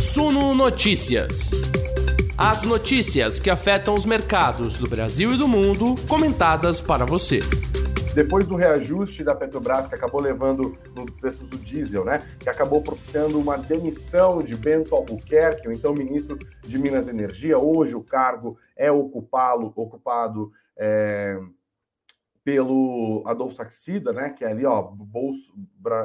Suno Notícias. As notícias que afetam os mercados do Brasil e do mundo, comentadas para você. Depois do reajuste da Petrobras, que acabou levando nos preços do diesel, né? Que acabou propiciando uma demissão de Bento Albuquerque, o então ministro de Minas e Energia. Hoje o cargo é ocupado, ocupado é, pelo Adolfo Saxida, né? Que é ali, ó, bolso,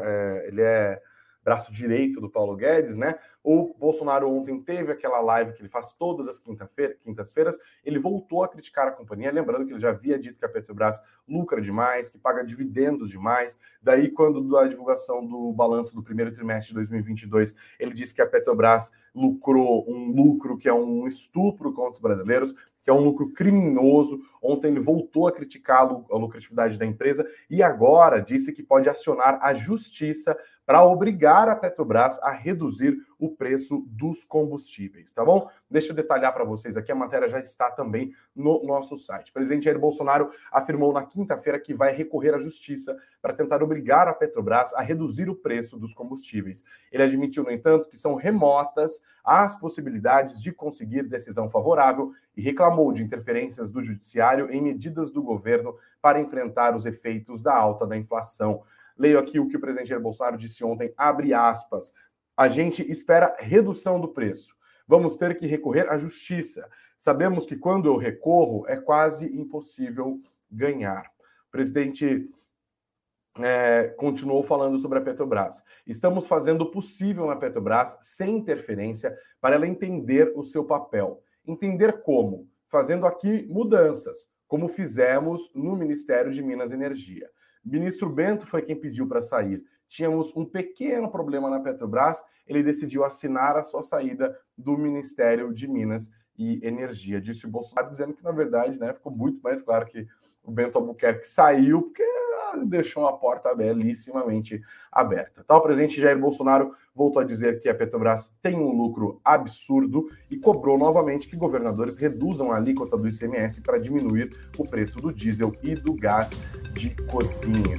é, ele é braço direito do Paulo Guedes, né? O Bolsonaro ontem teve aquela live que ele faz todas as quintas-feiras, ele voltou a criticar a companhia, lembrando que ele já havia dito que a Petrobras lucra demais, que paga dividendos demais. Daí, quando da divulgação do balanço do primeiro trimestre de 2022, ele disse que a Petrobras lucrou um lucro que é um estupro contra os brasileiros, que é um lucro criminoso. Ontem ele voltou a criticar a lucratividade da empresa e agora disse que pode acionar a justiça para obrigar a Petrobras a reduzir o preço dos combustíveis, tá bom? Deixa eu detalhar para vocês aqui, a matéria já está também no nosso site. O presidente Jair Bolsonaro afirmou na quinta-feira que vai recorrer à justiça para tentar obrigar a Petrobras a reduzir o preço dos combustíveis. Ele admitiu, no entanto, que são remotas as possibilidades de conseguir decisão favorável e reclamou de interferências do judiciário em medidas do governo para enfrentar os efeitos da alta da inflação. Leio aqui o que o presidente Jair Bolsonaro disse ontem, abre aspas. A gente espera redução do preço. Vamos ter que recorrer à justiça. Sabemos que quando eu recorro é quase impossível ganhar. O presidente é, continuou falando sobre a Petrobras. Estamos fazendo o possível na Petrobras, sem interferência, para ela entender o seu papel. Entender como? Fazendo aqui mudanças, como fizemos no Ministério de Minas e Energia. Ministro Bento foi quem pediu para sair. Tínhamos um pequeno problema na Petrobras, ele decidiu assinar a sua saída do Ministério de Minas e Energia. Disse o Bolsonaro, dizendo que, na verdade, né, ficou muito mais claro que o Bento Albuquerque saiu, porque deixou uma porta belíssimamente aberta. O presidente Jair Bolsonaro voltou a dizer que a Petrobras tem um lucro absurdo e cobrou novamente que governadores reduzam a alíquota do ICMS para diminuir o preço do diesel e do gás de cozinha.